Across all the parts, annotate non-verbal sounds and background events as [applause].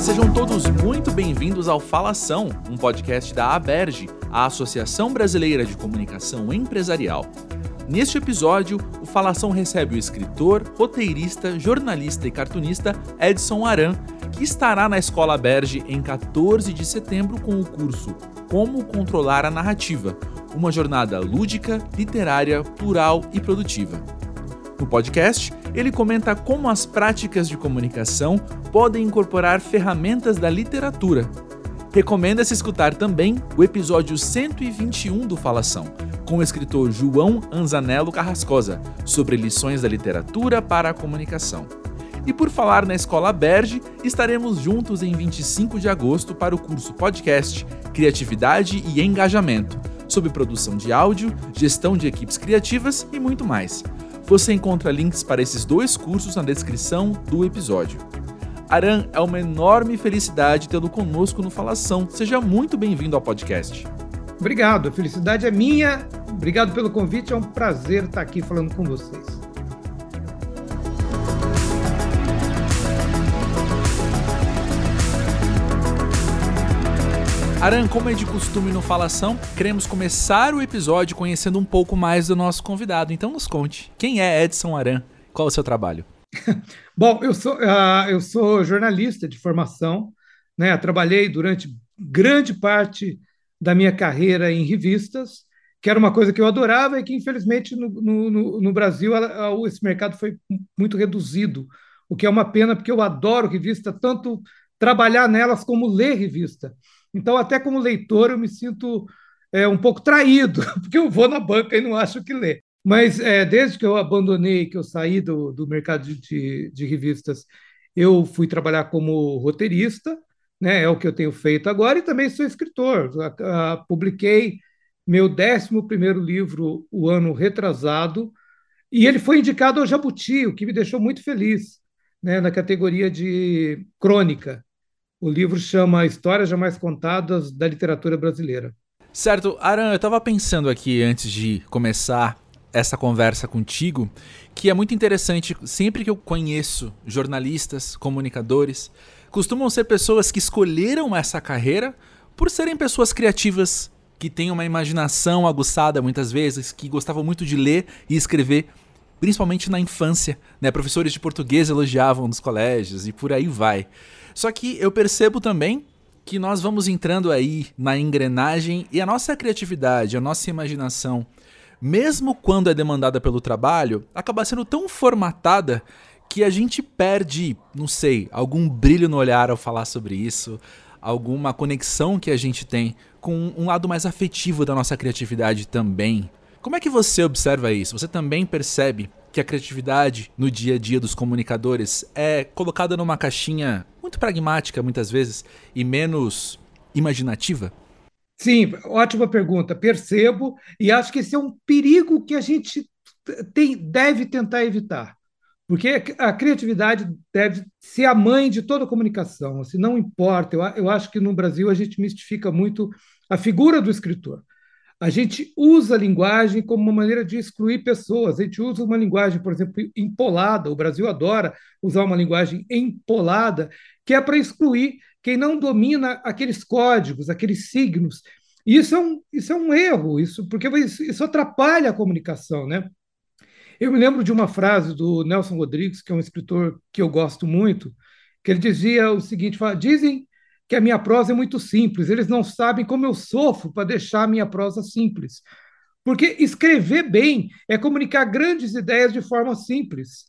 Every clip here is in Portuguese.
Sejam todos muito bem-vindos ao Falação, um podcast da ABERGE, a Associação Brasileira de Comunicação Empresarial. Neste episódio, o Falação recebe o escritor, roteirista, jornalista e cartunista Edson Aran, que estará na Escola Berge em 14 de setembro com o curso Como Controlar a Narrativa, uma jornada lúdica, literária, plural e produtiva. No podcast, ele comenta como as práticas de comunicação podem incorporar ferramentas da literatura. Recomenda-se escutar também o episódio 121 do Falação, com o escritor João Anzanello Carrascosa, sobre lições da literatura para a comunicação. E por falar na Escola Berge, estaremos juntos em 25 de agosto para o curso Podcast Criatividade e Engajamento, sobre produção de áudio, gestão de equipes criativas e muito mais. Você encontra links para esses dois cursos na descrição do episódio. Aran, é uma enorme felicidade tê-lo conosco no Falação. Seja muito bem-vindo ao podcast. Obrigado, a felicidade é minha. Obrigado pelo convite, é um prazer estar aqui falando com vocês. Aran, como é de costume no Falação, queremos começar o episódio conhecendo um pouco mais do nosso convidado. Então nos conte, quem é Edson Aran? Qual o seu trabalho? [laughs] Bom, eu sou, uh, eu sou jornalista de formação, né? Trabalhei durante grande parte da minha carreira em revistas, que era uma coisa que eu adorava e que, infelizmente, no, no, no Brasil, esse mercado foi muito reduzido, o que é uma pena, porque eu adoro revista, tanto trabalhar nelas como ler revista. Então, até como leitor, eu me sinto é, um pouco traído, [laughs] porque eu vou na banca e não acho que ler. Mas é, desde que eu abandonei, que eu saí do, do mercado de, de revistas, eu fui trabalhar como roteirista, né? É o que eu tenho feito agora e também sou escritor. publiquei meu 11 primeiro livro o ano retrasado e ele foi indicado ao Jabuti, o que me deixou muito feliz, né? Na categoria de crônica. O livro chama Histórias Jamais Contadas da Literatura Brasileira. Certo, Aran, eu estava pensando aqui antes de começar essa conversa contigo, que é muito interessante. Sempre que eu conheço jornalistas, comunicadores, costumam ser pessoas que escolheram essa carreira por serem pessoas criativas, que têm uma imaginação aguçada muitas vezes, que gostavam muito de ler e escrever, principalmente na infância. Né? Professores de português elogiavam nos colégios e por aí vai. Só que eu percebo também que nós vamos entrando aí na engrenagem e a nossa criatividade, a nossa imaginação, mesmo quando é demandada pelo trabalho, acaba sendo tão formatada que a gente perde, não sei, algum brilho no olhar ao falar sobre isso, alguma conexão que a gente tem com um lado mais afetivo da nossa criatividade também. Como é que você observa isso? Você também percebe que a criatividade no dia a dia dos comunicadores é colocada numa caixinha muito pragmática muitas vezes e menos imaginativa? Sim, ótima pergunta. Percebo e acho que esse é um perigo que a gente tem, deve tentar evitar. Porque a criatividade deve ser a mãe de toda comunicação. Assim, não importa. Eu, eu acho que no Brasil a gente mistifica muito a figura do escritor. A gente usa a linguagem como uma maneira de excluir pessoas. A gente usa uma linguagem, por exemplo, empolada. O Brasil adora usar uma linguagem empolada, que é para excluir quem não domina aqueles códigos, aqueles signos. Isso é um, isso é um erro, isso, porque isso, isso atrapalha a comunicação. Né? Eu me lembro de uma frase do Nelson Rodrigues, que é um escritor que eu gosto muito, que ele dizia o seguinte: fala, dizem que a minha prosa é muito simples, eles não sabem como eu sofro para deixar a minha prosa simples. Porque escrever bem é comunicar grandes ideias de forma simples.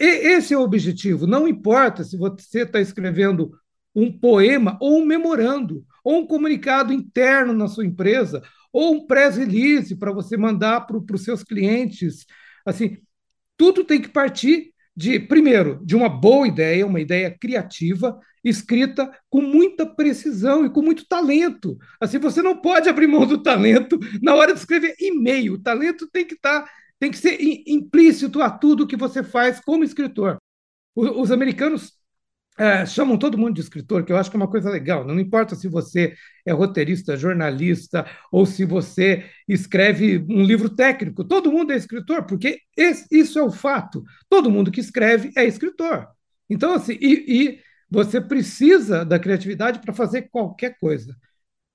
Esse é o objetivo. Não importa se você está escrevendo um poema ou um memorando, ou um comunicado interno na sua empresa, ou um press release para você mandar para os seus clientes Assim, tudo tem que partir de, primeiro, de uma boa ideia, uma ideia criativa, escrita com muita precisão e com muito talento. Assim, você não pode abrir mão do talento na hora de escrever e-mail. O talento tem que estar, tá, tem que ser implícito a tudo que você faz como escritor. Os americanos é, chamam todo mundo de escritor, que eu acho que é uma coisa legal. Não importa se você é roteirista, jornalista, ou se você escreve um livro técnico, todo mundo é escritor, porque esse, isso é o fato. Todo mundo que escreve é escritor. Então, assim, e, e Você precisa da criatividade para fazer qualquer coisa,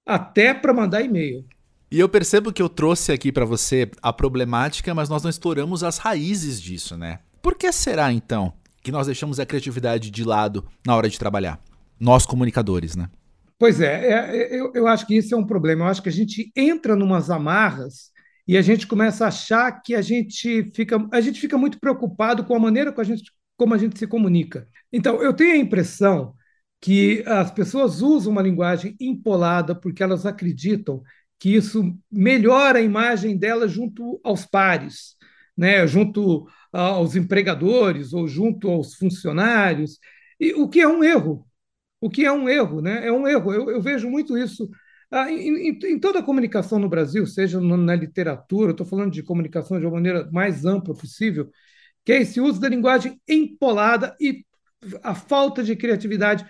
até para mandar e-mail. E eu percebo que eu trouxe aqui para você a problemática, mas nós não exploramos as raízes disso, né? Por que será então que nós deixamos a criatividade de lado na hora de trabalhar? Nós comunicadores, né? Pois é, é, é eu, eu acho que isso é um problema. Eu acho que a gente entra numas amarras e a gente começa a achar que a gente fica, a gente fica muito preocupado com a maneira como a gente, como a gente se comunica. Então, eu tenho a impressão que as pessoas usam uma linguagem empolada porque elas acreditam que isso melhora a imagem delas junto aos pares, né? junto aos empregadores ou junto aos funcionários, e, o que é um erro. O que é um erro, né? É um erro. Eu, eu vejo muito isso ah, em, em, toda a comunicação no Brasil, seja na literatura, estou falando de comunicação de uma maneira mais ampla possível, que é esse uso da linguagem empolada e a falta de criatividade.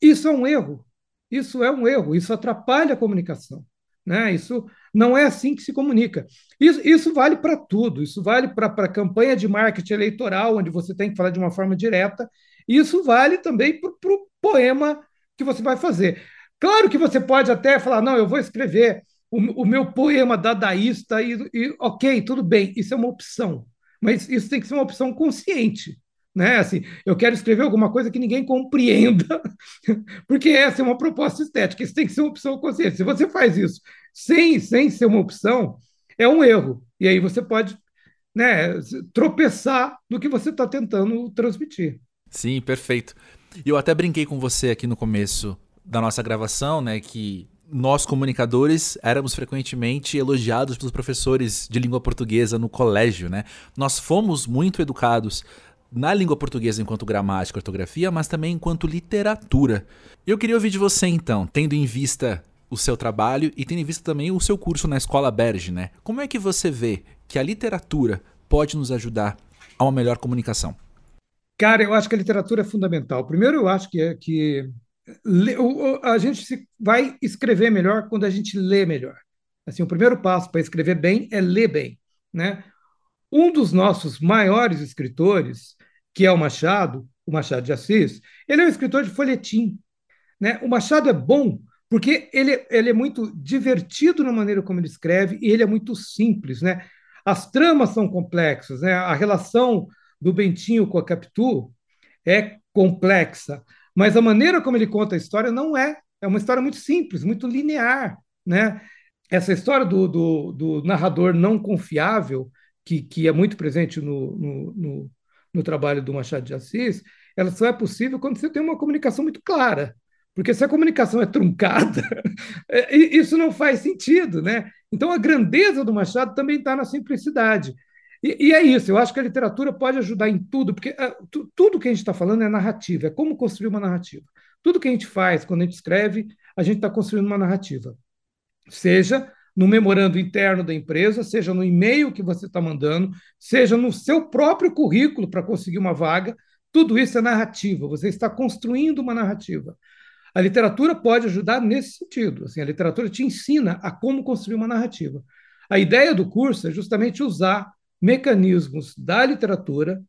Isso é um erro. Isso é um erro. Isso atrapalha a comunicação. Né? Isso não é assim que se comunica. Isso, isso vale para tudo. Isso vale para a campanha de marketing eleitoral, onde você tem que falar de uma forma direta. Isso vale também para o poema que você vai fazer. Claro que você pode até falar, não, eu vou escrever o, o meu poema dadaísta e, e, ok, tudo bem, isso é uma opção, mas isso tem que ser uma opção consciente. Né? Assim, eu quero escrever alguma coisa que ninguém compreenda, [laughs] porque essa é uma proposta estética, isso tem que ser uma opção consciente. Se você faz isso sem, sem ser uma opção, é um erro. E aí você pode né, tropeçar no que você está tentando transmitir. Sim, perfeito. E eu até brinquei com você aqui no começo da nossa gravação, né, que nós comunicadores éramos frequentemente elogiados pelos professores de língua portuguesa no colégio, né? Nós fomos muito educados na língua portuguesa enquanto gramática, ortografia, mas também enquanto literatura. Eu queria ouvir de você então, tendo em vista o seu trabalho e tendo em vista também o seu curso na Escola Berge, né? Como é que você vê que a literatura pode nos ajudar a uma melhor comunicação? Cara, eu acho que a literatura é fundamental. Primeiro, eu acho que, é, que a gente vai escrever melhor quando a gente lê melhor. Assim, o primeiro passo para escrever bem é ler bem, né? Um dos nossos maiores escritores, que é o Machado, o Machado de Assis, ele é um escritor de folhetim, né? O Machado é bom porque ele, ele é muito divertido na maneira como ele escreve e ele é muito simples, né? As tramas são complexas, né? A relação do Bentinho com a Capitu é complexa, mas a maneira como ele conta a história não é. É uma história muito simples, muito linear. Né? Essa história do, do, do narrador não confiável, que, que é muito presente no, no, no trabalho do Machado de Assis, ela só é possível quando você tem uma comunicação muito clara. Porque se a comunicação é truncada, [laughs] é, isso não faz sentido. Né? Então, a grandeza do Machado também está na simplicidade. E, e, é isso, eu acho que a literatura pode ajudar em tudo, porque uh, tu, tudo que a gente está falando é narrativa, é como construir uma narrativa. Tudo que a gente faz quando a gente escreve, a gente está construindo uma narrativa. Seja no memorando interno da empresa, seja no e-mail que você está mandando, seja no seu próprio currículo para conseguir uma vaga, tudo isso é narrativa, você está construindo uma narrativa. A literatura pode ajudar nesse sentido. Assim, a literatura te ensina a como construir uma narrativa. A ideia do curso é justamente usar mecanismos da literatura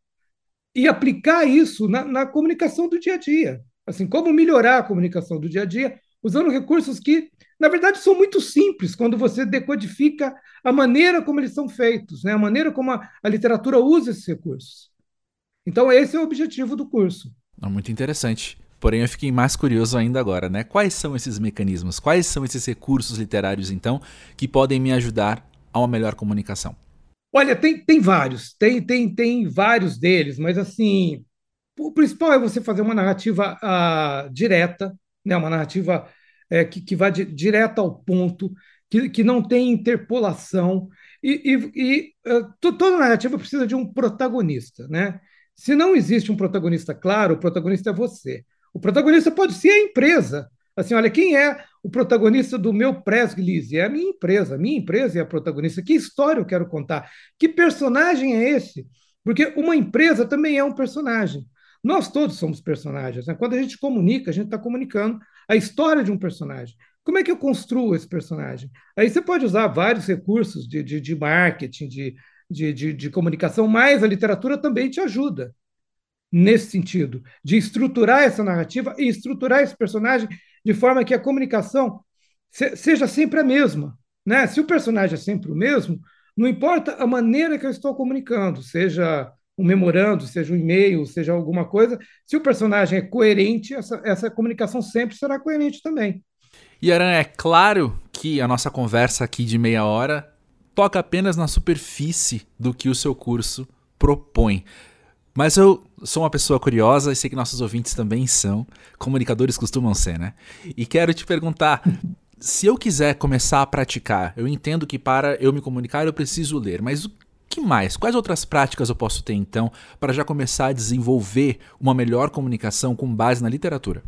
e aplicar isso na, na, comunicação do dia a dia. Assim, como melhorar a comunicação do dia a dia usando recursos que, na verdade, são muito simples quando você decodifica a maneira como eles são feitos, né? a maneira como a, a literatura usa esses recursos. Então, esse é o objetivo do curso. Muito interessante. Porém, eu fiquei mais curioso ainda agora, né? Quais são esses mecanismos? Quais são esses recursos literários, então, que podem me ajudar a uma melhor comunicação? Olha, tem, tem vários, tem, tem, tem vários deles, mas assim, o principal é você fazer uma narrativa uh, direta, né, uma narrativa é, que, que vá direto ao ponto, que, que não tem interpolação, e, e, e uh, toda narrativa precisa de um protagonista. Né? Se não existe um protagonista claro, o protagonista é você. O protagonista pode ser a empresa, Assim, olha, quem é o protagonista do meu press? É a minha empresa. A minha empresa é a protagonista. Que história eu quero contar? Que personagem é esse? Porque uma empresa também é um personagem. Nós todos somos personagens. Né? Quando a gente comunica, a gente está comunicando a história de um personagem. Como é que eu construo esse personagem? Aí você pode usar vários recursos de, de, de marketing, de, de, de, de comunicação, mas a literatura também te ajuda. nesse sentido, de estruturar essa narrativa e estruturar esse personagem de forma que a comunicação se, seja sempre a mesma. Né? Se o personagem é sempre o mesmo, não importa a maneira que eu estou comunicando, seja um memorando, seja um e-mail, seja alguma coisa, se o personagem é coerente, essa, essa comunicação sempre será coerente também. E Aran, é claro que a nossa conversa aqui de meia hora toca apenas na superfície do que o seu curso propõe. Mas eu sou uma pessoa curiosa e sei que nossos ouvintes também são. Comunicadores costumam ser, né? E quero te perguntar: [laughs] se eu quiser começar a praticar, eu entendo que para eu me comunicar eu preciso ler, mas o que mais? Quais outras práticas eu posso ter então para já começar a desenvolver uma melhor comunicação com base na literatura?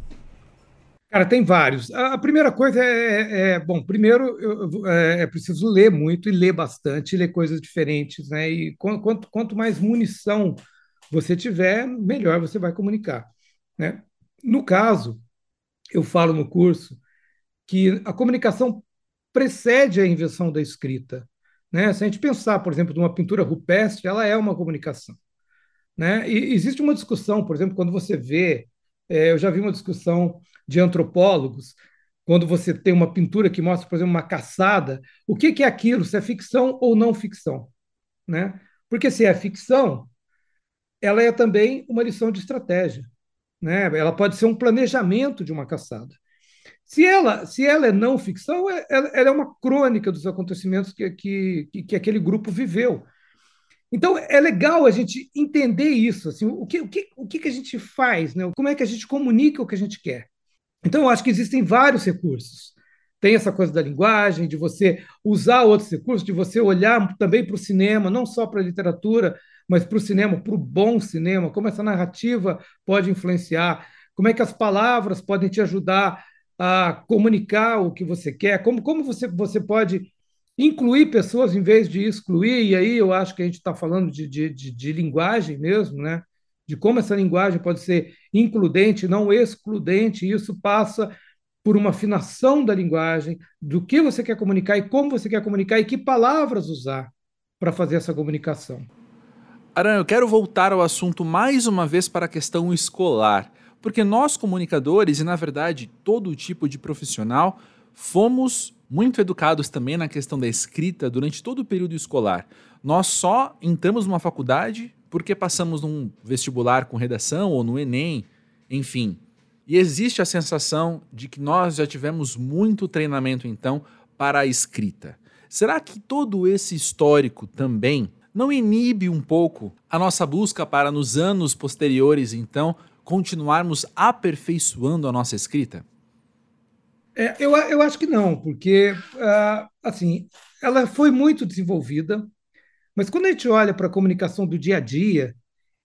Cara, tem vários. A primeira coisa é, é, é bom, primeiro eu, é, é, preciso ler muito e ler bastante, ler coisas diferentes, né? E quanto, quanto mais munição você tiver, melhor você vai comunicar, né? No caso, eu falo no curso que a comunicação precede a invenção da escrita, né? Se a gente pensar, por exemplo, numa pintura rupestre, ela é uma comunicação, né? E existe uma discussão, por exemplo, quando você vê, é, eu já vi uma discussão de antropólogos, quando você tem uma pintura que mostra, por exemplo, uma caçada, o que, que é aquilo? Se é ficção ou não ficção? Né? Porque se é ficção, ela é também uma lição de estratégia. Né? Ela pode ser um planejamento de uma caçada. Se ela, se ela é não ficção, é, ela, ela é uma crônica dos acontecimentos que, que, que aquele grupo viveu. Então, é legal a gente entender isso. Assim, o, que, o, que, o que a gente faz? Né? Como é que a gente comunica o que a gente quer? Então, eu acho que existem vários recursos. Tem essa coisa da linguagem, de você usar outros recursos, de você olhar também para o cinema, não só para a literatura, mas para o cinema, para o bom cinema, como essa narrativa pode influenciar, como é que as palavras podem te ajudar a comunicar o que você quer, como, como você, você pode incluir pessoas em vez de excluir, e aí eu acho que a gente está falando de, de, de, de linguagem mesmo, né? de como essa linguagem pode ser includente, não excludente, e isso passa por uma afinação da linguagem, do que você quer comunicar e como você quer comunicar e que palavras usar para fazer essa comunicação. Aran, eu quero voltar ao assunto mais uma vez para a questão escolar, porque nós comunicadores e na verdade todo tipo de profissional fomos muito educados também na questão da escrita durante todo o período escolar. Nós só entramos numa faculdade porque passamos num vestibular com redação ou no Enem, enfim. E existe a sensação de que nós já tivemos muito treinamento então para a escrita. Será que todo esse histórico também não inibe um pouco a nossa busca para, nos anos posteriores, então, continuarmos aperfeiçoando a nossa escrita? É, eu, eu acho que não, porque, uh, assim, ela foi muito desenvolvida, mas quando a gente olha para a comunicação do dia a dia,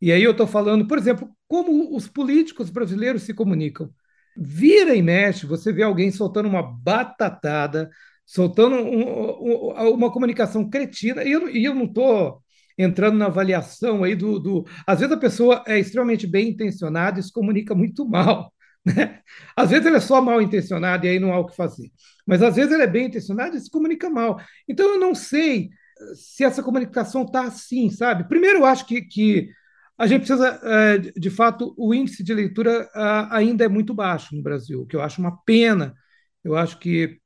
e aí eu estou falando, por exemplo, como os políticos brasileiros se comunicam. Vira e mexe, você vê alguém soltando uma batatada, soltando um, um, uma comunicação cretina, e eu, e eu não estou entrando na avaliação aí do, do. Às vezes a pessoa é extremamente bem intencionada e se comunica muito mal. [laughs] Né? Às vezes ele é só mal intencionado e aí não há o que fazer. Mas às vezes ele é bem intencionado e se comunica mal. Então eu não sei se essa comunicação está assim, sabe? Primeiro, eu acho que, que a gente precisa, é, de fato, o índice de leitura ainda é muito baixo no Brasil, que eu acho uma pena. Eu acho que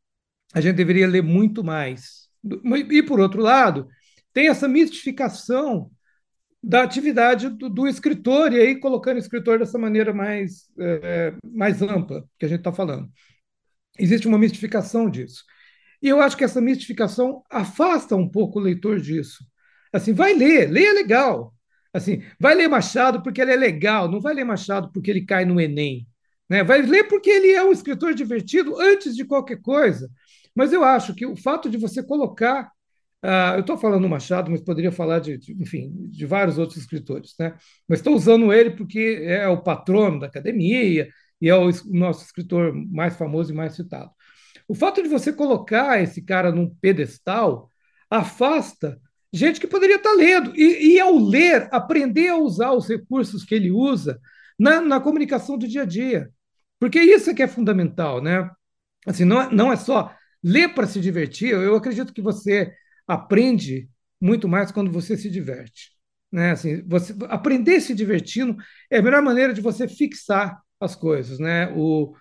a gente deveria ler muito mais. E, por outro lado, tem essa mistificação da atividade do, do escritor, e aí colocando o escritor dessa maneira mais, é, mais ampla que a gente está falando. Existe uma mistificação disso. E eu acho que essa mistificação afasta um pouco o leitor disso. Assim, vai ler, leia legal. Assim, vai ler Machado porque ele é legal, não vai ler Machado porque ele cai no Enem. Né? Vai ler porque ele é um escritor divertido antes de qualquer coisa. Mas eu acho que o fato de você colocar. Uh, eu estou falando do Machado, mas poderia falar de, de, enfim, de vários outros escritores, né? Mas estou usando ele porque é o patrono da academia e é o nosso escritor mais famoso e mais citado. O fato de você colocar esse cara num pedestal afasta gente que poderia estar lendo. E, e ao ler, aprender a usar os recursos que ele usa na, na comunicação do dia a dia. Porque isso é que é fundamental, né? Assim, não, é, não é só ler para se divertir, eu acredito que você aprende muito mais quando você se diverte. Né? Assim, você aprender se divertindo é a melhor maneira de você fixar as coisas, né? O,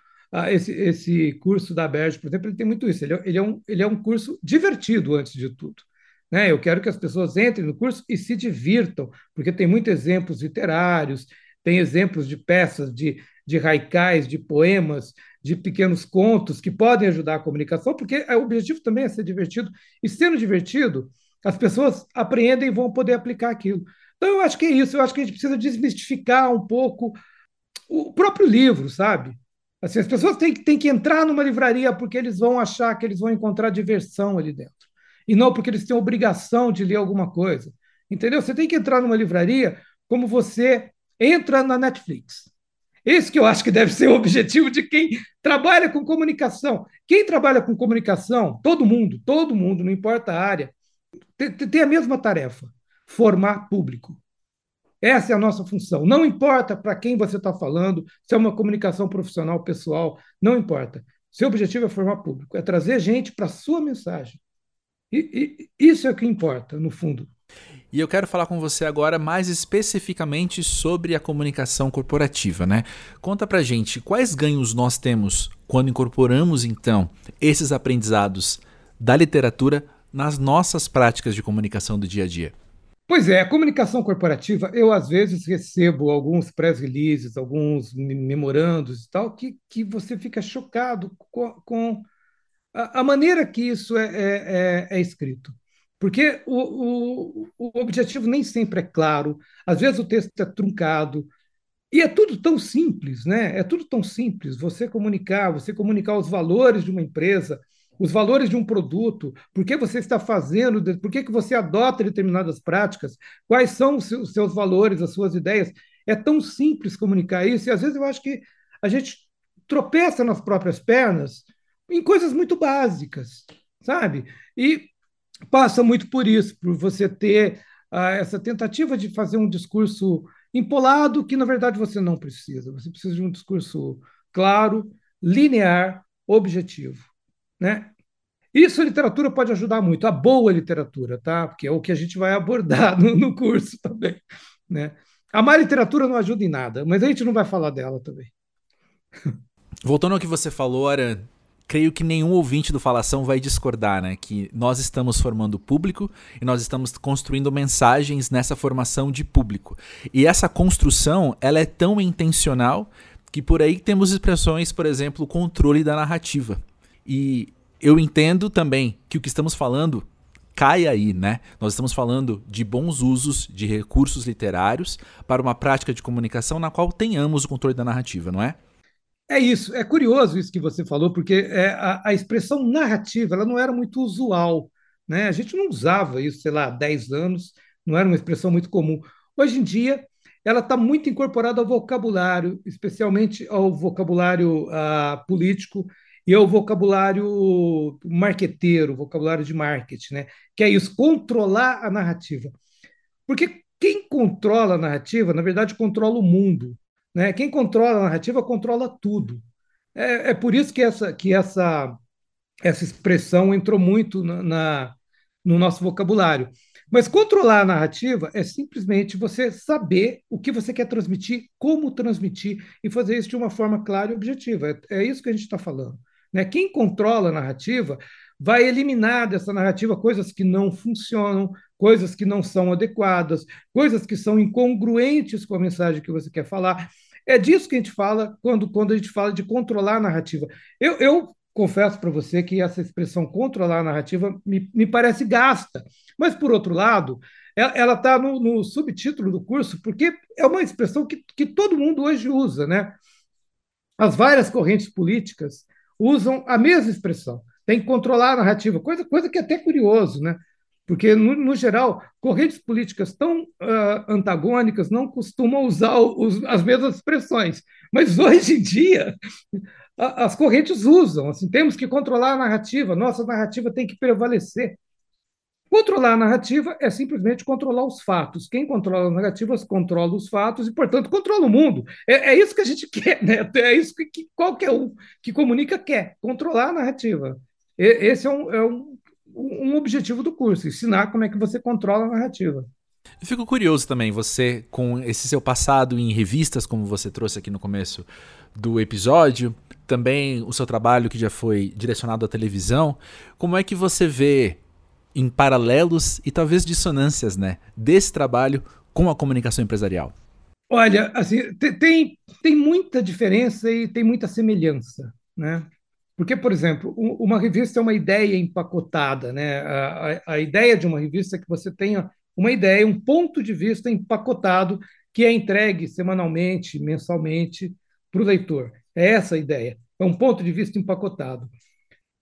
esse, esse curso da Berge, por exemplo, ele tem muito isso. Ele, é, ele, é um, ele é um curso divertido antes de tudo. Né? Eu quero que as pessoas entrem no curso e se divirtam, porque tem muitos exemplos literários, tem exemplos de peças, de, de haikais, de poemas, de pequenos contos que podem ajudar a comunicação, porque o objetivo também é ser divertido. E sendo divertido, as pessoas apreendem e vão poder aplicar aquilo. Então, eu acho que é isso. Eu acho que a gente precisa desmistificar um pouco o próprio livro, sabe? Assim, as pessoas têm, têm que entrar numa livraria porque eles vão achar que eles vão encontrar diversão ali dentro. E não porque eles têm obrigação de ler alguma coisa. Entendeu? Você tem que entrar numa livraria como você entra na Netflix. Esse que eu acho que deve ser o objetivo de quem trabalha com comunicação. Quem trabalha com comunicação, todo mundo, todo mundo, não importa a área, tem a mesma tarefa: formar público. Essa é a nossa função. Não importa para quem você está falando, se é uma comunicação profissional, pessoal, não importa. Seu objetivo é formar público, é trazer gente para a sua mensagem. E, e, isso é o que importa, no fundo. E eu quero falar com você agora mais especificamente sobre a comunicação corporativa, né? Conta pra gente quais ganhos nós temos quando incorporamos então esses aprendizados da literatura nas nossas práticas de comunicação do dia a dia. Pois é, a comunicação corporativa, eu às vezes recebo alguns press releases, alguns memorandos e tal, que, que você fica chocado com, com a, a, maneira que isso é, é, é, é escrito. Porque o, o, o objetivo nem sempre é claro, às vezes o texto é truncado, e é tudo tão simples, né? É tudo tão simples. Você comunicar, você comunicar os valores de uma empresa, os valores de um produto, por que você está fazendo, por que, que você adota determinadas práticas, quais são os seus valores, as suas ideias. É tão simples comunicar isso, e às vezes eu acho que a gente tropeça nas próprias pernas em coisas muito básicas, sabe? E passa muito por isso, por você ter ah, essa tentativa de fazer um discurso empolado que, na verdade, você não precisa. Você precisa de um discurso claro, linear, objetivo. Né? Isso a literatura pode ajudar muito, a boa literatura, tá? Porque é o que a gente vai abordar [laughs] no, no curso também. Né? A má literatura não ajuda em nada, mas a gente não vai falar dela também. Voltando ao que você falou, Aran, creio que nenhum ouvinte do Falação vai discordar, né? Que nós estamos formando público e nós estamos construindo mensagens nessa formação de público. E essa construção, ela é tão intencional que por aí temos expressões, por exemplo, controle da narrativa. E eu entendo também que o que estamos falando cai aí, né? Nós estamos falando de bons usos de recursos literários para uma prática de comunicação na qual tenhamos o controle da narrativa, não é? É isso, é curioso isso que você falou, porque é, a, a, expressão narrativa ela não era muito usual. Né? A gente não usava isso, sei lá, há 10 anos, não era uma expressão muito comum. Hoje em dia, ela está muito incorporada ao vocabulário, especialmente ao vocabulário uh, político e ao vocabulário marqueteiro, vocabulário de marketing, né? que é isso, controlar a narrativa. Porque quem controla a narrativa, na verdade, controla o mundo. Né? Quem controla a narrativa controla tudo. É, é por isso que essa, que essa, essa expressão entrou muito na, na, no nosso vocabulário. Mas controlar a narrativa é simplesmente você saber o que você quer transmitir, como transmitir e fazer isso de uma forma clara e objetiva. É, é isso que a gente está falando. Né? Quem controla a narrativa vai eliminar dessa narrativa coisas que não funcionam, coisas que não são adequadas, coisas que são incongruentes com a mensagem que você quer falar. É disso que a gente fala quando, quando a gente fala de controlar a narrativa. Eu, eu confesso para você que essa expressão controlar a narrativa me, me parece gasta. Mas, por outro lado, ela está no, no, subtítulo do curso, porque é uma expressão que, que todo mundo hoje usa. Né? As várias correntes políticas usam a mesma expressão. Tem que controlar a narrativa, coisa, coisa que é até curioso, né? Porque, no, no geral, correntes políticas tão uh, antagônicas não costumam usar os, as mesmas expressões. Mas [laughs] hoje em dia, a, as correntes usam. Assim, temos que controlar a narrativa, nossa narrativa tem que prevalecer. Controlar a narrativa é simplesmente controlar os fatos. Quem controla as narrativas controla os fatos e, portanto, controla o mundo. É, é isso que a gente [laughs] quer, né? É isso que, que, qualquer um que comunica quer: controlar a narrativa. E, esse é um, é um um objetivo do curso, ensinar como é que você controla a narrativa. Eu fico curioso também, você, com esse seu passado em revistas, como você trouxe aqui no começo do episódio, também o seu trabalho que já foi direcionado à televisão, como é que você vê em paralelos e talvez dissonâncias, né, desse trabalho com a comunicação empresarial? Olha, assim, tem, tem muita diferença e tem muita semelhança, né? Porque, por exemplo, uma revista é uma ideia empacotada, né? A, a, a ideia de uma revista é que você tenha uma ideia, um ponto de vista empacotado que é entregue semanalmente, mensalmente para o leitor. É essa a ideia. É um ponto de vista empacotado.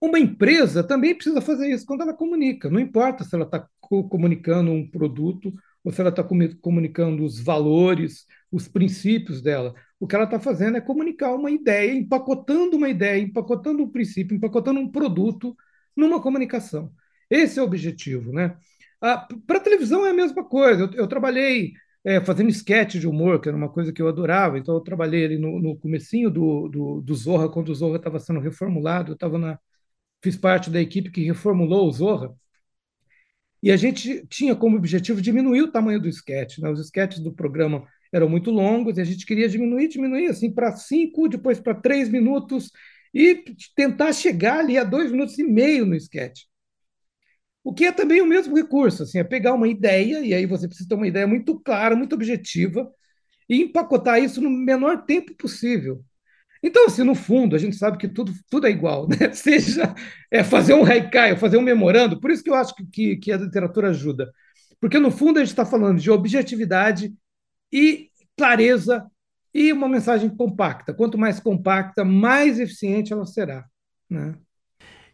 Uma empresa também precisa fazer isso quando ela comunica. Não importa se ela está comunicando um produto ou se ela está comunicando os valores, os princípios dela. O que ela está fazendo é comunicar uma ideia, empacotando uma ideia, empacotando um princípio, empacotando um produto numa comunicação. Esse é o objetivo. Né? Para a televisão é a mesma coisa. Eu, eu trabalhei é, fazendo sketch de humor, que era uma coisa que eu adorava. Então, eu trabalhei ali no, no comecinho do, do, do Zorra, quando o Zorra estava sendo reformulado. Eu estava na, fiz parte da equipe que reformulou o Zorra. E a gente tinha como objetivo diminuir o tamanho do sketch. Né? Os sketches do programa eram muito longos e a gente queria diminuir, diminuir assim para cinco, depois para três minutos e tentar chegar ali a dois minutos e meio no sketch. O que é também o mesmo recurso, assim, é pegar uma ideia, e aí você precisa ter uma ideia muito clara, muito objetiva, e empacotar isso no menor tempo possível. Então, assim, no fundo, a gente sabe que tudo, tudo é igual, né? [laughs] Seja é, fazer um haikai, fazer um memorando, por isso que eu acho que, que a literatura ajuda. Porque, no fundo, a gente está falando de objetividade e clareza e uma mensagem compacta. Quanto mais compacta, mais eficiente ela será. Né?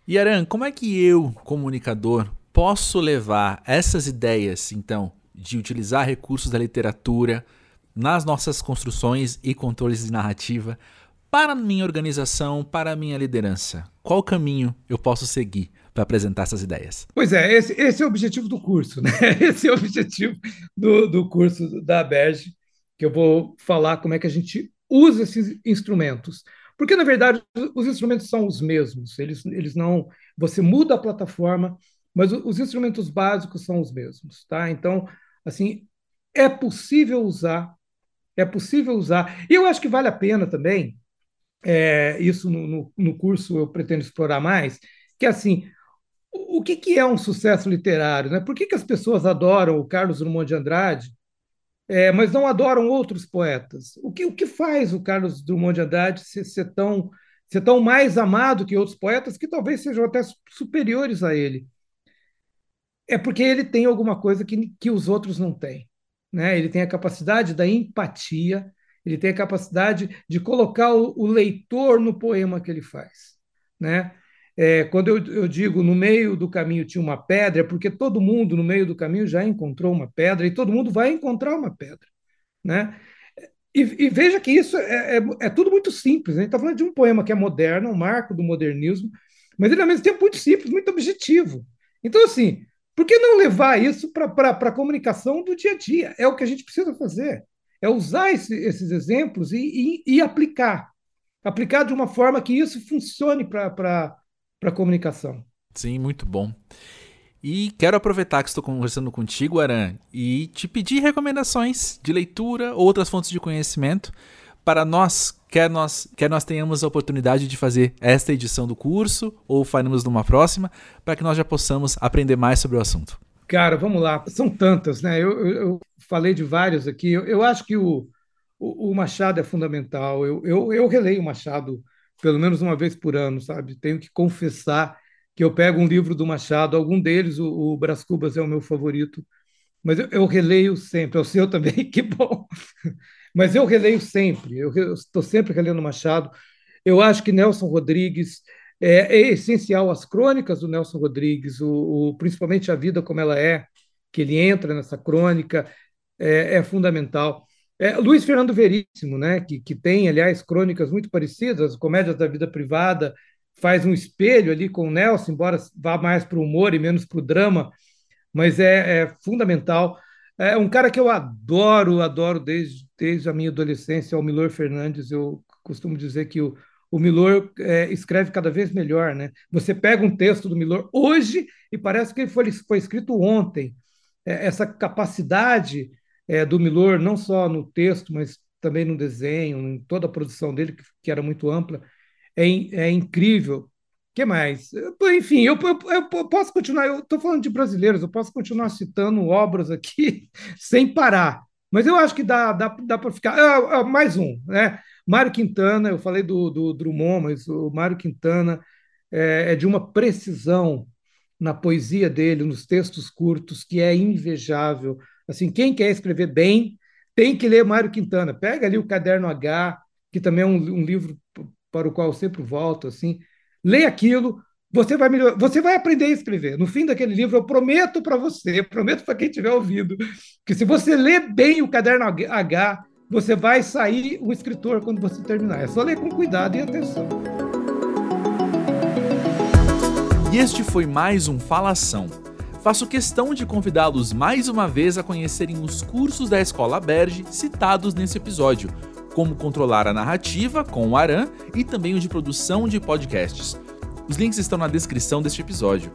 E Aran, como é que eu, comunicador, posso levar essas ideias, então, de utilizar recursos da literatura nas nossas construções e controles de narrativa para a minha organização, para a minha liderança? Qual caminho eu posso seguir para apresentar essas ideias? Pois é, esse, esse, é o objetivo do curso, né? [laughs] Esse é o objetivo do, do curso da Berge, que eu vou falar como é que a gente usa esses instrumentos. Porque, na verdade, os instrumentos são os mesmos, eles, eles não. Você muda a plataforma, mas os instrumentos básicos são os mesmos, tá? Então, assim, é possível usar, é possível usar. E eu acho que vale a pena também, é, isso no, no, no, curso eu pretendo explorar mais, que assim, o, o que, que é um sucesso literário? Né? Por que, que as pessoas adoram o Carlos Drummond de Andrade, é, mas não adoram outros poetas? O que, o que faz o Carlos Drummond de Andrade ser, ser tão ser tão mais amado que outros poetas que talvez sejam até superiores a ele é porque ele tem alguma coisa que, que os outros não têm. Né? Ele tem a capacidade da empatia, ele tem a capacidade de colocar o, leitor no poema que ele faz. Né? É, quando eu, eu, digo no meio do caminho tinha uma pedra, é porque todo mundo no meio do caminho já encontrou uma pedra e todo mundo vai encontrar uma pedra. Né? E, e veja que isso é, é, é, tudo muito simples. Né? A gente está falando de um poema que é moderno, um marco do modernismo, mas ele ao mesmo tempo muito simples, muito objetivo. Então, assim, por que não levar isso para a comunicação do dia a dia? É o que a gente precisa fazer. É usar esse, esses exemplos e, e, e, aplicar. Aplicar de uma forma que isso funcione para a comunicação. Sim, muito bom. E quero aproveitar que estou conversando contigo, Aran, e te pedir recomendações de leitura, outras fontes de conhecimento para nós, quer nós, quer nós tenhamos a oportunidade de fazer esta edição do curso ou faremos numa próxima, para que nós já possamos aprender mais sobre o assunto. Cara, vamos lá. São tantas, né? Eu, eu, eu falei de vários aqui. Eu, eu acho que o, o, o, Machado é fundamental. Eu, eu, eu releio o Machado pelo menos uma vez por ano, sabe? Tenho que confessar que eu pego um livro do Machado, algum deles, o, o Cubas é o meu favorito, mas eu, eu releio sempre. É o seu [laughs] também, que bom. Mas eu releio sempre, eu estou sempre relendo Machado. Eu acho que Nelson Rodrigues é, é essencial, as crônicas do Nelson Rodrigues, o, o, principalmente a vida como ela é, que ele entra nessa crônica, é, é fundamental. É, Luiz Fernando Veríssimo, né, que, que tem, aliás, crônicas muito parecidas, Comédias da Vida Privada, faz um espelho ali com o Nelson, embora vá mais para o humor e menos para o drama, mas é, é fundamental. É um cara que eu adoro, adoro desde, desde a minha adolescência, o Milor Fernandes. Eu costumo dizer que o, o Milor é, escreve cada vez melhor, né? Você pega um texto do Milor hoje e parece que ele foi, foi escrito ontem. é, essa capacidade é, do Milor, não só no texto, mas também no desenho, em toda a produção dele, que, que era muito ampla, é, é incrível. Que mais? Enfim, eu, eu, eu posso continuar, eu estou falando de brasileiros, eu posso continuar citando obras aqui [laughs] sem parar, mas eu acho que dá, dá, dá para ficar. Ah, ah, mais um, né? Mário Quintana, eu falei do, do Drummond, mas o Mário Quintana é, é de uma precisão na poesia dele, nos textos curtos, que é invejável. Assim, quem quer escrever bem tem que ler Mário Quintana. Pega ali o Caderno H, que também é um, um livro para o qual eu sempre volto. Assim, lê aquilo, você vai melhor, você vai aprender a escrever. No fim daquele livro, eu prometo para você, prometo para quem estiver ouvindo, que se você ler bem o Caderno H, você vai sair um escritor quando você terminar. É só ler com cuidado e atenção. E este foi mais um Falação. Faço questão de convidá-los mais uma vez a conhecerem os cursos da Escola Berge citados nesse episódio, como controlar a narrativa com o Aran e também o de produção de podcasts. Os links estão na descrição deste episódio.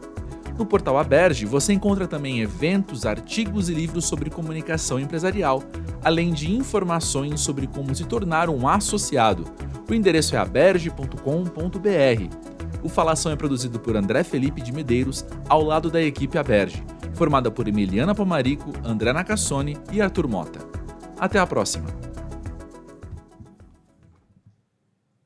No portal Aberge você encontra também eventos, artigos e livros sobre comunicação empresarial, além de informações sobre como se tornar um associado. O endereço é aberge.com.br. O Falação é produzido por André Felipe de Medeiros, ao lado da equipe Aberge, formada por Emiliana Pomarico, André Nacassone e Arthur Mota. Até a próxima!